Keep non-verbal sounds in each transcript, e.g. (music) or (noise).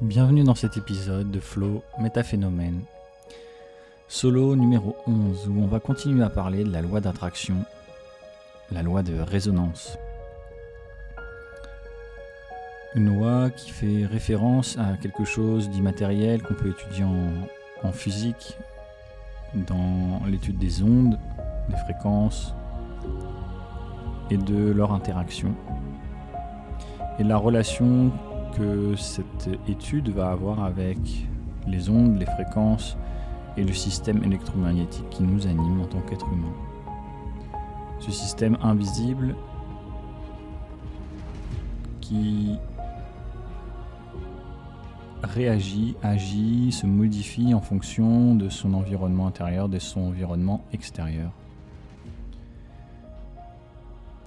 Bienvenue dans cet épisode de Flow Métaphénomène. Solo numéro 11 où on va continuer à parler de la loi d'attraction, la loi de résonance. Une loi qui fait référence à quelque chose d'immatériel qu'on peut étudier en, en physique, dans l'étude des ondes, des fréquences et de leur interaction. Et la relation que cette étude va avoir avec les ondes, les fréquences et le système électromagnétique qui nous anime en tant qu'être humain. Ce système invisible qui réagit, agit, se modifie en fonction de son environnement intérieur, de son environnement extérieur.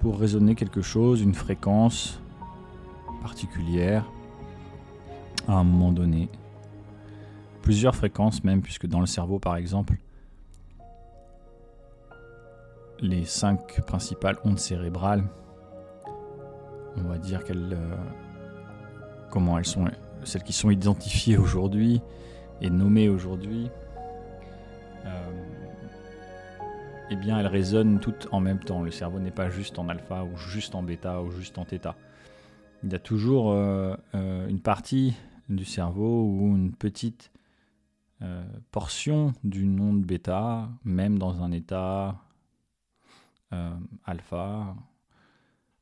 Pour raisonner quelque chose, une fréquence particulière, à un moment donné. Plusieurs fréquences même, puisque dans le cerveau par exemple, les cinq principales ondes cérébrales, on va dire qu'elles, euh, comment elles sont, celles qui sont identifiées aujourd'hui et nommées aujourd'hui, euh, eh bien elles résonnent toutes en même temps. Le cerveau n'est pas juste en alpha ou juste en bêta ou juste en θ. Il y a toujours euh, une partie du cerveau ou une petite euh, portion d'une onde bêta, même dans un état euh, alpha.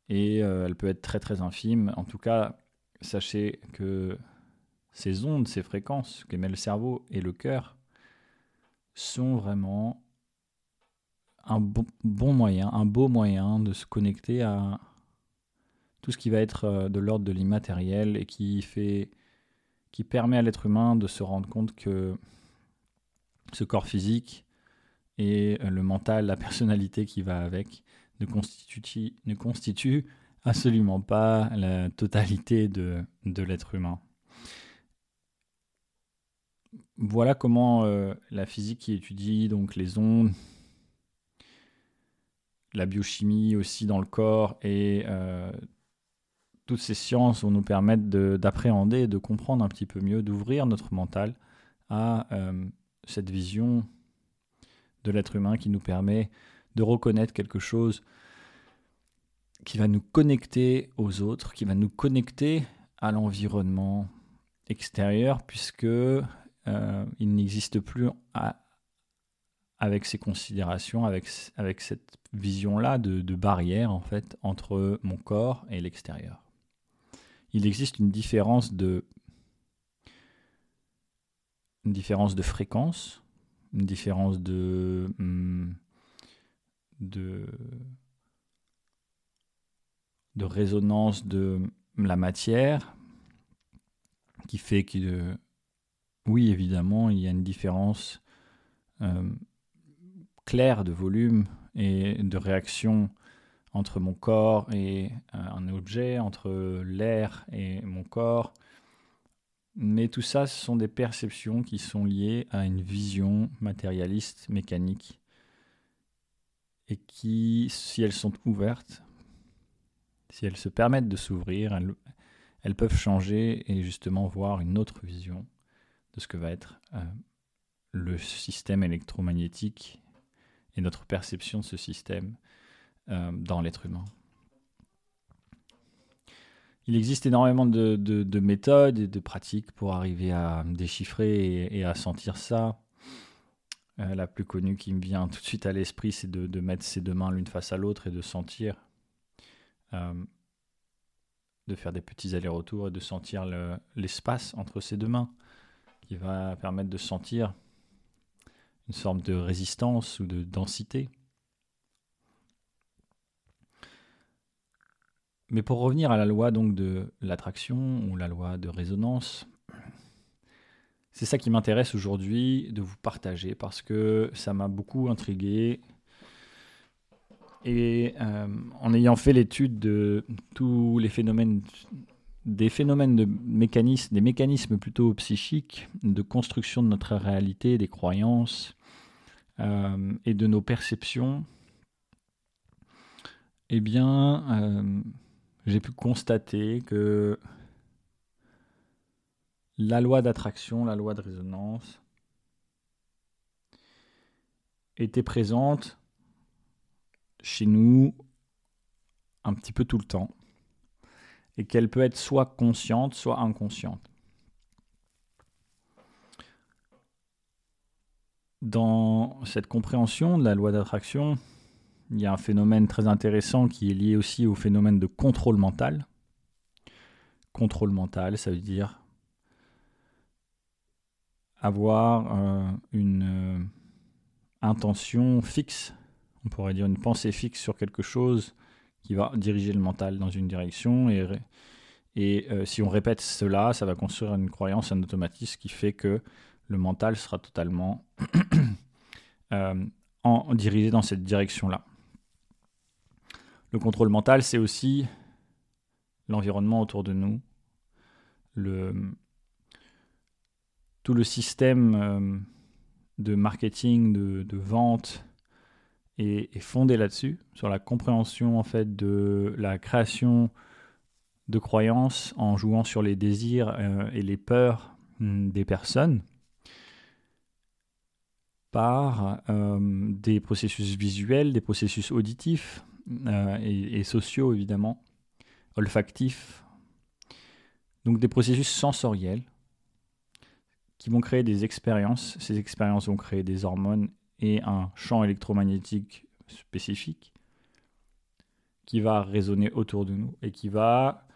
Et euh, elle peut être très très infime. En tout cas, sachez que ces ondes, ces fréquences qu'émet le cerveau et le cœur sont vraiment un bon, bon, moyen, un beau moyen de se connecter à tout ce qui va être de l'ordre de l'immatériel et qui fait qui permet à l'être humain de se rendre compte que ce corps physique et le mental, la (laughs) personnalité qui va avec, ne constitue, ne constitue absolument pas la totalité de, de l'être humain. Voilà comment euh, la physique qui étudie donc les ondes, la biochimie aussi dans le corps et euh, toutes ces sciences vont nous permettre d'appréhender, de, comprendre un petit peu mieux, d'ouvrir notre mental à euh, cette vision de l'être humain qui nous permet de reconnaître quelque chose qui va nous connecter aux autres, qui va nous connecter à l'environnement extérieur, puisque euh, il n'existe plus avec ces considérations, avec, avec cette vision-là de, de barrière en fait entre mon corps et l'extérieur il existe une différence de différence de fréquence, une différence de hmm, de de résonance de la matière qui fait que oui évidemment il y a une différence euh, claire de volume et de réaction entre mon corps et euh, un objet, entre l'air et mon corps. Mais tout ça, ce sont des perceptions qui sont liées à une vision matérialiste, mécanique, et qui, si elles sont ouvertes, si elles se permettent de s'ouvrir, elles, peuvent changer et justement voir une autre vision de ce que va être euh, le système électromagnétique et notre perception de ce système euh, dans l'être humain. Il existe énormément de, méthodes et de pratiques pour arriver à déchiffrer et, à sentir ça. Euh, la plus connue qui me vient tout de suite à l'esprit, c'est de, mettre ses deux mains l'une face à l'autre et de sentir, euh, de faire des petits allers-retours et de sentir l'espace entre ces deux mains, qui va permettre de sentir une sorte de résistance ou de densité. Mais pour revenir à la loi donc de l'attraction ou la loi de résonance, c'est ça qui m'intéresse aujourd'hui de vous partager parce que ça m'a beaucoup intrigué. Et euh, en ayant fait l'étude de tous les phénomènes, des phénomènes de mécanismes, des mécanismes plutôt psychiques, de construction de notre réalité, des croyances euh, et de nos perceptions, eh bien, euh, j'ai pu constater que la loi d'attraction, la loi de résonance était présente chez nous un petit peu tout le temps et qu'elle peut être soit consciente, soit inconsciente. Dans cette compréhension de la loi d'attraction, il y a un phénomène très intéressant qui est lié aussi au phénomène de contrôle mental. Contrôle mental, ça veut dire avoir euh, une euh, intention fixe, on pourrait dire une pensée fixe sur quelque chose qui va diriger le mental dans une direction et, euh, si on répète cela, ça va construire une croyance, un automatisme qui fait que le mental sera totalement (clears throat) en, dirigé dans cette direction-là. Le contrôle mental, c'est aussi l'environnement autour de nous, tout le système euh, de marketing, de, vente est, fondé là-dessus, sur la compréhension en fait de la création de croyances en jouant sur les désirs euh, et les peurs hmm, des personnes par euh, des processus visuels, des processus auditifs et, et, sociaux évidemment, olfactifs, donc des processus sensoriels qui vont créer des expériences. Ces expériences vont créer des hormones et un champ électromagnétique spécifique qui va résonner autour de nous et qui va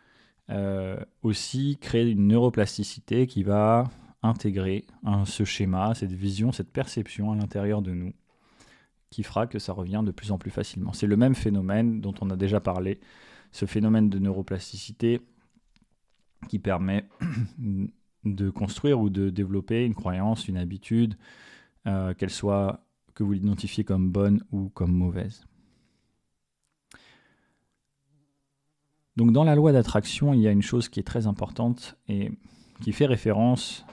euh, aussi créer une neuroplasticité qui va intégrer ce schéma, cette vision, cette perception à l'intérieur de nous qui fera que ça revient de plus en plus facilement. C'est le même phénomène dont on a déjà parlé, ce phénomène de neuroplasticité qui permet (clears throat) de construire ou de développer une croyance, une habitude, euh, qu'elle soit que vous l'identifiez comme bonne ou comme mauvaise. Donc dans la loi d'attraction, il y a une chose qui est très importante et qui fait référence,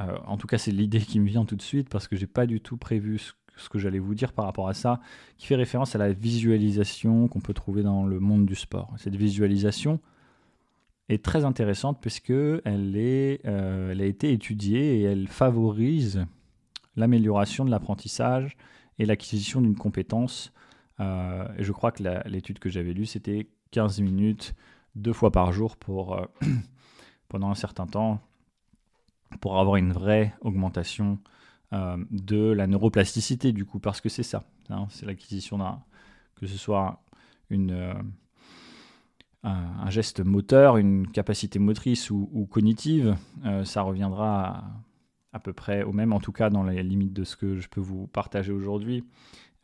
euh, en tout cas c'est l'idée qui me vient tout de suite parce que j'ai pas du tout prévu ce, ce que j'allais vous dire par rapport à ça, qui fait référence à la visualisation qu'on peut trouver dans le monde du sport. Cette visualisation, est très intéressante puisque elle, est, euh, elle a été étudiée et elle favorise l'amélioration de l'apprentissage et l'acquisition d'une compétence. Euh, et je crois que l'étude que j'avais lue, c'était 15 minutes deux fois par jour pour, euh, (clears throat) pendant un certain temps pour avoir une vraie augmentation de la neuroplasticité du coup, parce que c'est ça, hein, c'est l'acquisition d'un, que ce soit une un, geste moteur, une capacité motrice ou, cognitive, euh, ça reviendra à, peu près au même, en tout cas dans les limites de ce que je peux vous partager aujourd'hui.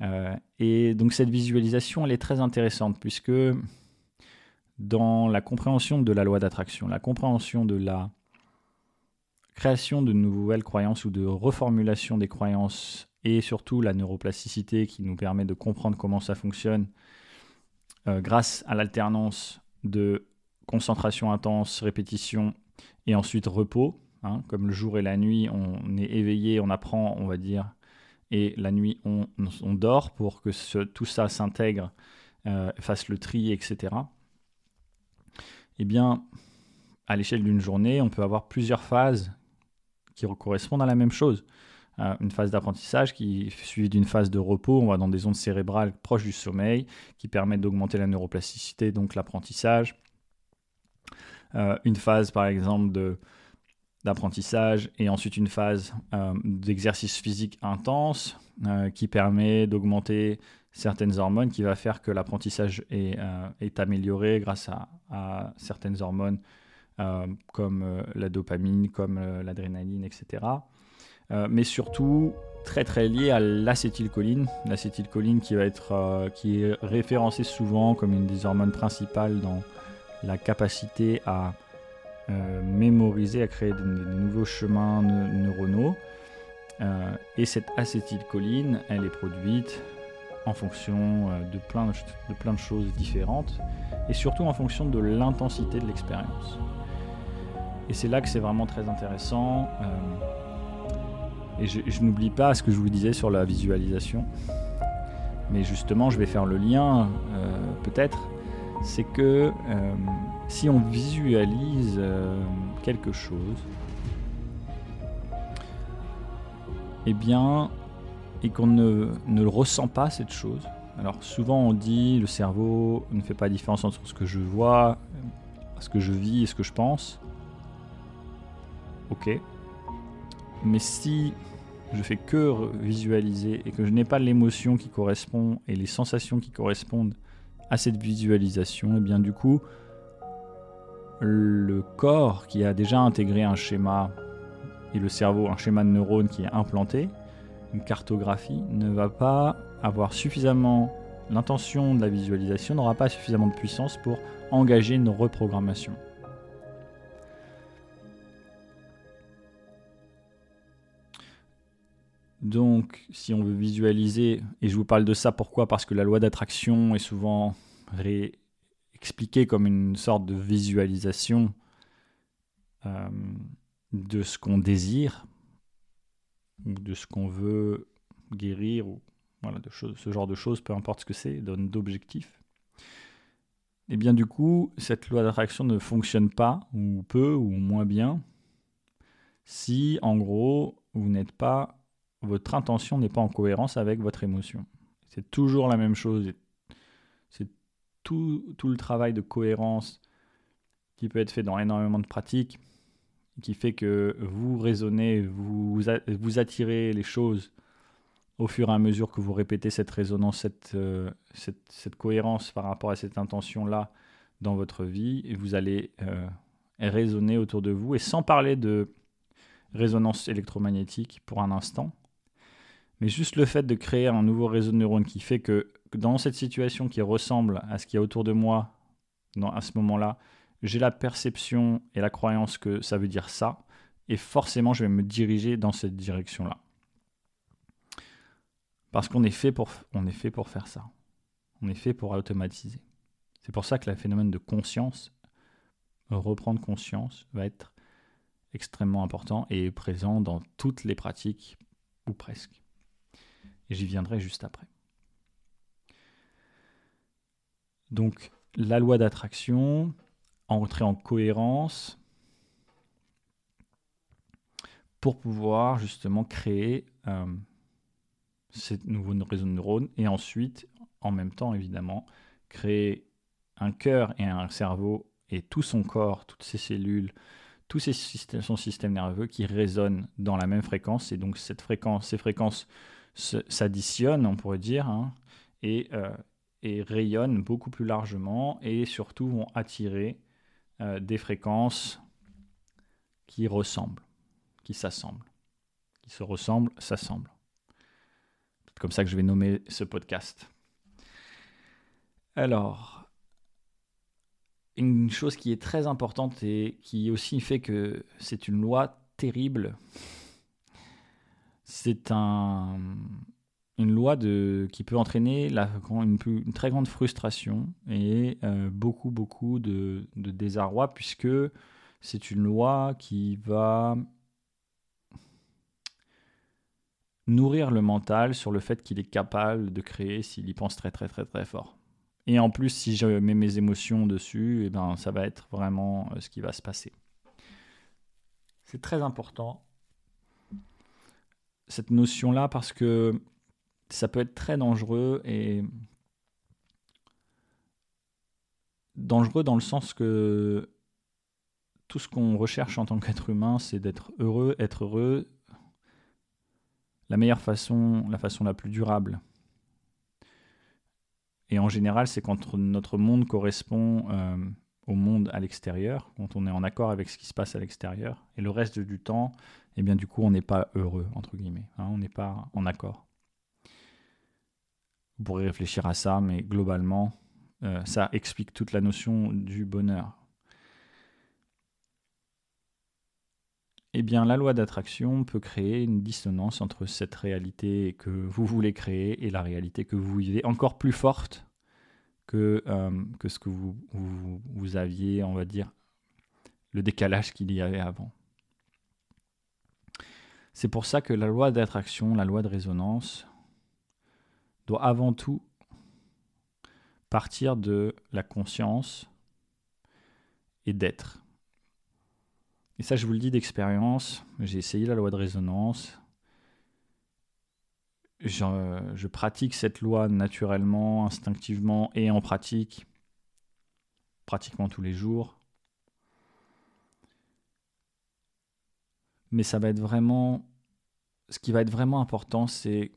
Euh, et donc cette visualisation, elle est très intéressante puisque dans la compréhension de la loi d'attraction, la compréhension de la création de nouvelles croyances ou de reformulation des croyances et surtout la neuroplasticité qui nous permet de comprendre comment ça fonctionne euh, grâce à l'alternance de concentration intense, répétition et ensuite repos. Hein, comme le jour et la nuit, on est éveillé, on apprend, on va dire, et la nuit, on, dort pour que tout ça s'intègre, euh, fasse le tri, etc. Eh bien, à l'échelle d'une journée, on peut avoir plusieurs phases qui correspondent à la même chose. Euh, une phase d'apprentissage qui suivie d'une phase de repos. On va dans des ondes cérébrales proches du sommeil qui permettent d'augmenter la neuroplasticité, donc l'apprentissage. Euh, une phase, par exemple, de, d'apprentissage et ensuite une phase euh, d'exercice physique intense qui permet d'augmenter certaines hormones qui va faire que l'apprentissage est, est amélioré grâce à certaines hormones comme la dopamine, comme l'adrénaline, etc. Euh, mais surtout très très lié à l'acétylcholine, l'acétylcholine qui euh, qui est référencée souvent comme une des hormones principales dans la capacité à euh, mémoriser, à créer de, nouveaux chemins neuronaux. et cette acétylcholine, elle est produite en fonction de plein de, plein de choses différentes et surtout en fonction de l'intensité de l'expérience. Et c'est là que c'est vraiment très intéressant. Euh, et je, n'oublie pas ce que je vous disais sur la visualisation. Mais justement, je vais faire le lien, euh, peut-être. C'est que euh, si on visualise quelque chose, eh bien, et qu'on ne, ne le ressent pas, cette chose, alors souvent on dit le cerveau ne fait pas la différence entre ce que je vois, ce que je vis et ce que je pense. Ok. Mais si je fais que visualiser et que je n'ai pas l'émotion qui correspond et les sensations qui correspondent à cette visualisation, et eh bien du coup, le corps qui a déjà intégré un schéma et le cerveau, un schéma de neurones qui est implanté, une cartographie, ne va pas avoir suffisamment l'intention de la visualisation n'aura pas suffisamment de puissance pour engager une reprogrammation. Donc, si on veut visualiser, et je vous parle de ça pourquoi? Parce que la loi d'attraction est souvent expliquée comme une sorte de visualisation euh, de ce qu'on désire, ou de ce qu'on veut guérir, ou voilà, de ce genre de choses, peu importe ce que c'est, donne d'objectifs. Et bien du coup, cette loi d'attraction ne fonctionne pas, ou peu, ou moins bien, si en gros, vous n'êtes pas votre intention n'est pas en cohérence avec votre émotion. C'est toujours la même chose. C'est tout, le travail de cohérence qui peut être fait dans énormément de pratiques, qui fait que vous raisonnez, vous, attirez les choses au fur et à mesure que vous répétez cette résonance, cette, euh, cette cohérence par rapport à cette intention-là dans votre vie, et vous allez euh, raisonner autour de vous, et sans parler de résonance électromagnétique pour un instant, mais juste le fait de créer un nouveau réseau de neurones qui fait que, dans cette situation qui ressemble à ce qu'il y a autour de moi à ce moment-là, j'ai la perception et la croyance que ça veut dire ça, et forcément je vais me diriger dans cette direction-là. Parce qu'on est, fait pour, est fait pour faire ça. On est fait pour automatiser. C'est pour ça que le phénomène de conscience, reprendre conscience, va être extrêmement important et présent dans toutes les pratiques, ou presque. Et j'y viendrai juste après. Donc, la loi d'attraction, entrer en cohérence pour pouvoir justement créer euh, ces nouveaux réseaux de neurones et ensuite, en même temps évidemment, créer un cœur et un cerveau et tout son corps, toutes ses cellules, tout son système nerveux qui résonnent dans la même fréquence et donc cette fréquence, ces fréquences s'additionnent, on pourrait dire, hein, et, euh, et, rayonnent beaucoup plus largement et surtout vont attirer euh, des fréquences qui ressemblent, qui s'assemblent, qui se ressemblent, s'assemblent. C'est comme ça que je vais nommer ce podcast. Alors, une chose qui est très importante et qui aussi fait que c'est une loi terrible c'est un, une loi qui peut entraîner une, très grande frustration et euh, beaucoup, beaucoup de, désarroi, puisque c'est une loi qui va nourrir le mental sur le fait qu'il est capable de créer s'il y pense très, très, très, très fort. Et en plus, si je mets mes émotions dessus, eh ben, ça va être vraiment euh, ce qui va se passer. C'est très important cette notion-là parce que ça peut être très dangereux et dangereux dans le sens que tout ce qu'on recherche en tant qu'être humain, c'est d'être heureux, être heureux, la meilleure façon, la façon la plus durable. Et en général, c'est quand notre monde correspond euh, au monde à l'extérieur, quand on est en accord avec ce qui se passe à l'extérieur. Et le reste du temps, eh bien du coup on n'est pas heureux, entre guillemets, hein, on n'est pas en accord. Vous pourrez réfléchir à ça, mais globalement, euh, ça explique toute la notion du bonheur. Eh bien, la loi d'attraction peut créer une dissonance entre cette réalité que vous voulez créer et la réalité que vous vivez, encore plus forte que, euh, ce que vous aviez, on va dire, le décalage qu'il y avait avant. C'est pour ça que la loi d'attraction, la loi de résonance, doit avant tout partir de la conscience et d'être. Et ça, je vous le dis d'expérience, j'ai essayé la loi de résonance, je, pratique cette loi naturellement, instinctivement et en pratique, pratiquement tous les jours. Mais ça va être vraiment. Ce qui va être vraiment important, c'est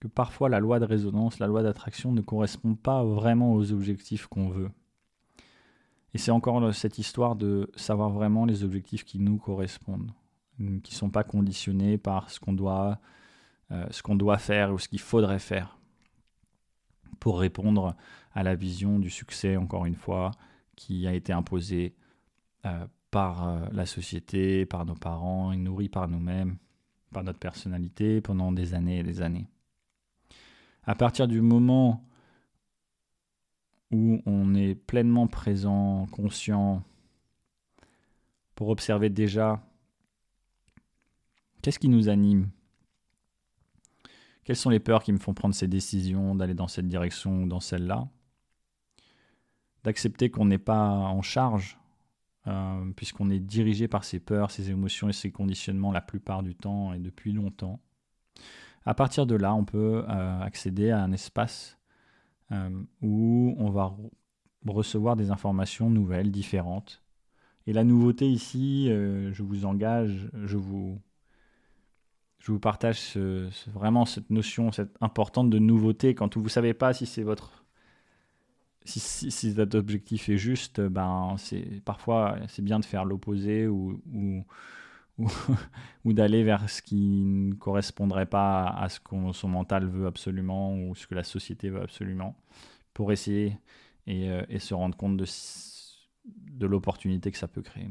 que parfois la loi de résonance, la loi d'attraction ne correspond pas vraiment aux objectifs qu'on veut. Et c'est encore cette histoire de savoir vraiment les objectifs qui nous correspondent, qui ne sont pas conditionnés par ce qu'on doit euh, ce qu'on doit faire ou ce qu'il faudrait faire pour répondre à la vision du succès, encore une fois, qui a été imposée euh, par euh, la société, par nos parents, et nourrie par nous-mêmes, par notre personnalité pendant des années et des années. À partir du moment où on est pleinement présent, conscient, pour observer déjà qu'est-ce qui nous anime, quelles sont les peurs qui me font prendre ces décisions, d'aller dans cette direction ou dans celle-là D'accepter qu'on n'est pas en charge, euh, puisqu'on est dirigé par ces peurs, ces émotions et ces conditionnements la plupart du temps et depuis longtemps. À partir de là, on peut euh, accéder à un espace euh, où on va recevoir des informations nouvelles, différentes. Et la nouveauté ici, je vous engage, je vous je vous partage vraiment cette notion cette importante de nouveauté. Quand vous ne savez pas si c'est votre si, cet objectif est juste, ben c'est parfois c'est bien de faire l'opposé ou, (laughs) d'aller vers ce qui ne correspondrait pas à ce que son mental veut absolument ou ce que la société veut absolument pour essayer et, euh, se rendre compte de l'opportunité que ça peut créer.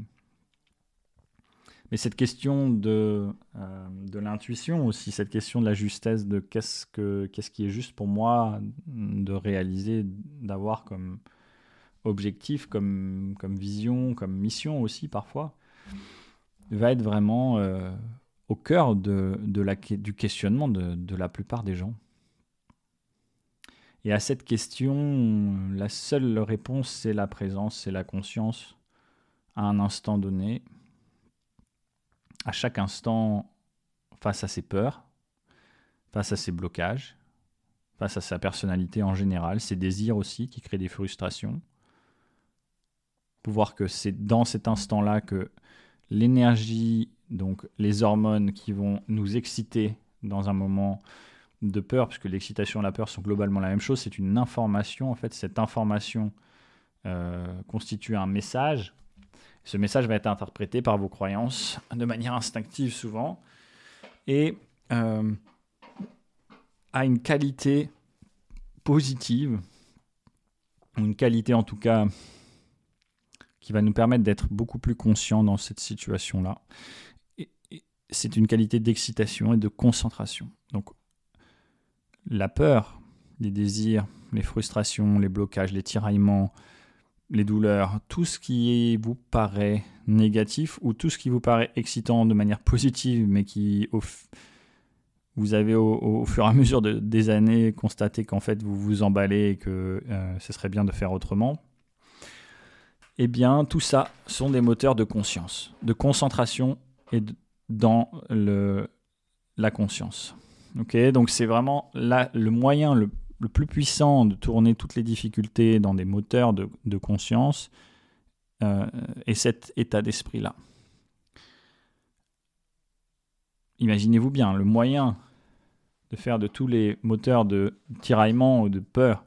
Mais cette question de, euh, de l'intuition aussi, cette question de la justesse, de qu'est-ce, que, qu'est-ce qui est juste pour moi de réaliser, d'avoir comme objectif, comme, comme vision, comme mission aussi parfois, va être vraiment euh, au cœur de, de la, du questionnement de, de la plupart des gens. Et à cette question, la seule réponse, c'est la présence, c'est la conscience à un instant donné, à chaque instant face à ses peurs, face à ses blocages, face à sa personnalité en général, ses désirs aussi qui créent des frustrations. Pouvoir que c'est dans cet instant-là que l'énergie, donc les hormones qui vont nous exciter dans un moment de peur, puisque l'excitation et la peur sont globalement la même chose, c'est une information. En fait, cette information euh, constitue un message ce message va être interprété par vos croyances de manière instinctive souvent et euh, a une qualité positive, une qualité en tout cas qui va nous permettre d'être beaucoup plus conscients dans cette situation-là. C'est une qualité d'excitation et de concentration. Donc la peur, les désirs, les frustrations, les blocages, les tiraillements, les douleurs, tout ce qui vous paraît négatif ou tout ce qui vous paraît excitant de manière positive, mais qui vous avez au, fur et à mesure des années constaté qu'en fait vous vous emballez et que euh, ce serait bien de faire autrement, eh bien tout ça sont des moteurs de conscience, de concentration et dans le, la conscience. Ok, donc c'est vraiment le moyen le le plus puissant de tourner toutes les difficultés dans des moteurs de, conscience euh, est cet état d'esprit-là. Imaginez-vous bien, le moyen de faire de tous les moteurs de tiraillement ou de peur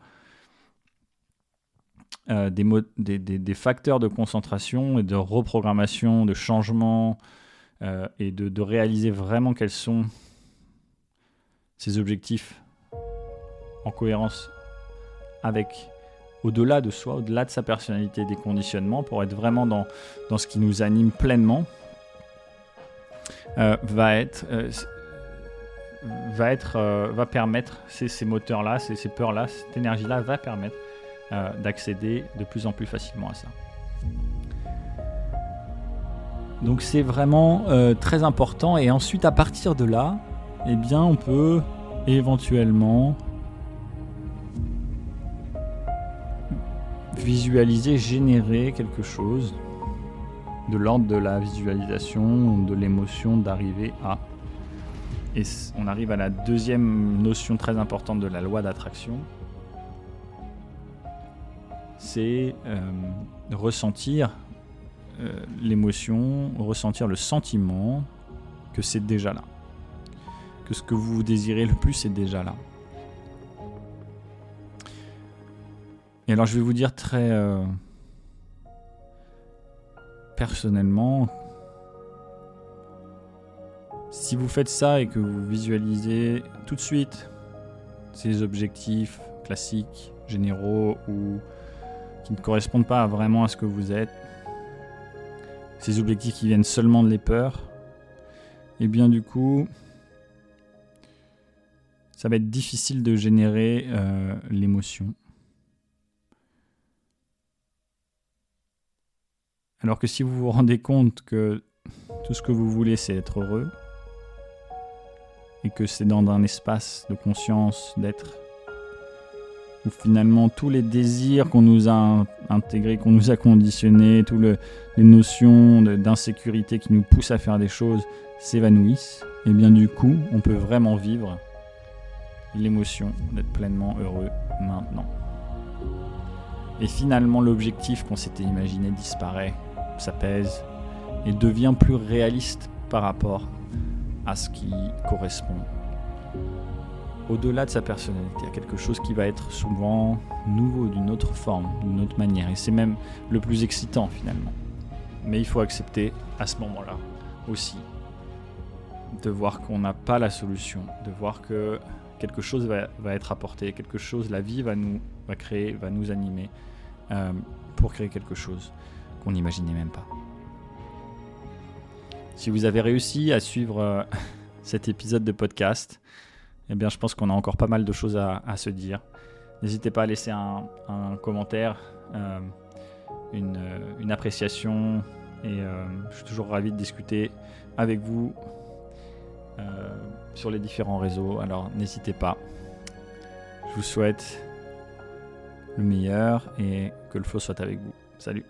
euh, des, des, facteurs de concentration et de reprogrammation, de changement, euh, et de, de réaliser vraiment quels sont ces objectifs en cohérence avec au-delà de soi, au-delà de sa personnalité, des conditionnements, pour être vraiment dans, dans ce qui nous anime pleinement, euh, va être, euh, va, être euh, va permettre, ces, ces moteurs-là, ces, ces peurs-là, cette énergie-là va permettre d'accéder de plus en plus facilement à ça. Donc c'est vraiment très important et ensuite à partir de là, eh bien on peut éventuellement visualiser, générer quelque chose de l'ordre de la visualisation, de l'émotion d'arriver à. Et on arrive à la deuxième notion très importante de la loi d'attraction. C'est euh, ressentir euh, l'émotion, ressentir le sentiment que c'est déjà là. Que ce que vous désirez le plus est déjà là. Et alors je vais vous dire très euh, personnellement, si vous faites ça et que vous visualisez tout de suite ces objectifs classiques, généraux ou qui ne correspondent pas vraiment à ce que vous êtes, ces objectifs qui viennent seulement de les peurs, et eh bien du coup, ça va être difficile de générer euh, l'émotion. Alors que si vous vous rendez compte que tout ce que vous voulez, c'est être heureux, et que c'est dans un espace de conscience, d'être, où finalement tous les désirs qu'on nous a intégrés, qu'on nous a conditionnés, toutes les notions d'insécurité qui nous poussent à faire des choses s'évanouissent, et bien du coup, on peut vraiment vivre l'émotion d'être pleinement heureux maintenant. Et finalement, l'objectif qu'on s'était imaginé disparaît, s'apaise et devient plus réaliste par rapport à ce qui correspond au-delà de sa personnalité, à quelque chose qui va être souvent nouveau, d'une autre forme, d'une autre manière. Et c'est même le plus excitant finalement. Mais il faut accepter à ce moment-là aussi de voir qu'on n'a pas la solution, de voir que quelque chose va, être apporté, quelque chose, la vie va nous créer, va nous animer euh, pour créer quelque chose qu'on n'imaginait même pas. Si vous avez réussi à suivre euh, (laughs) cet épisode de podcast, eh bien, je pense qu'on a encore pas mal de choses à, se dire. N'hésitez pas à laisser un, commentaire, euh, euh, une, appréciation, et je suis toujours ravi de discuter avec vous sur les différents réseaux. Alors, n'hésitez pas. Je vous souhaite le meilleur et que le flow soit avec vous. Salut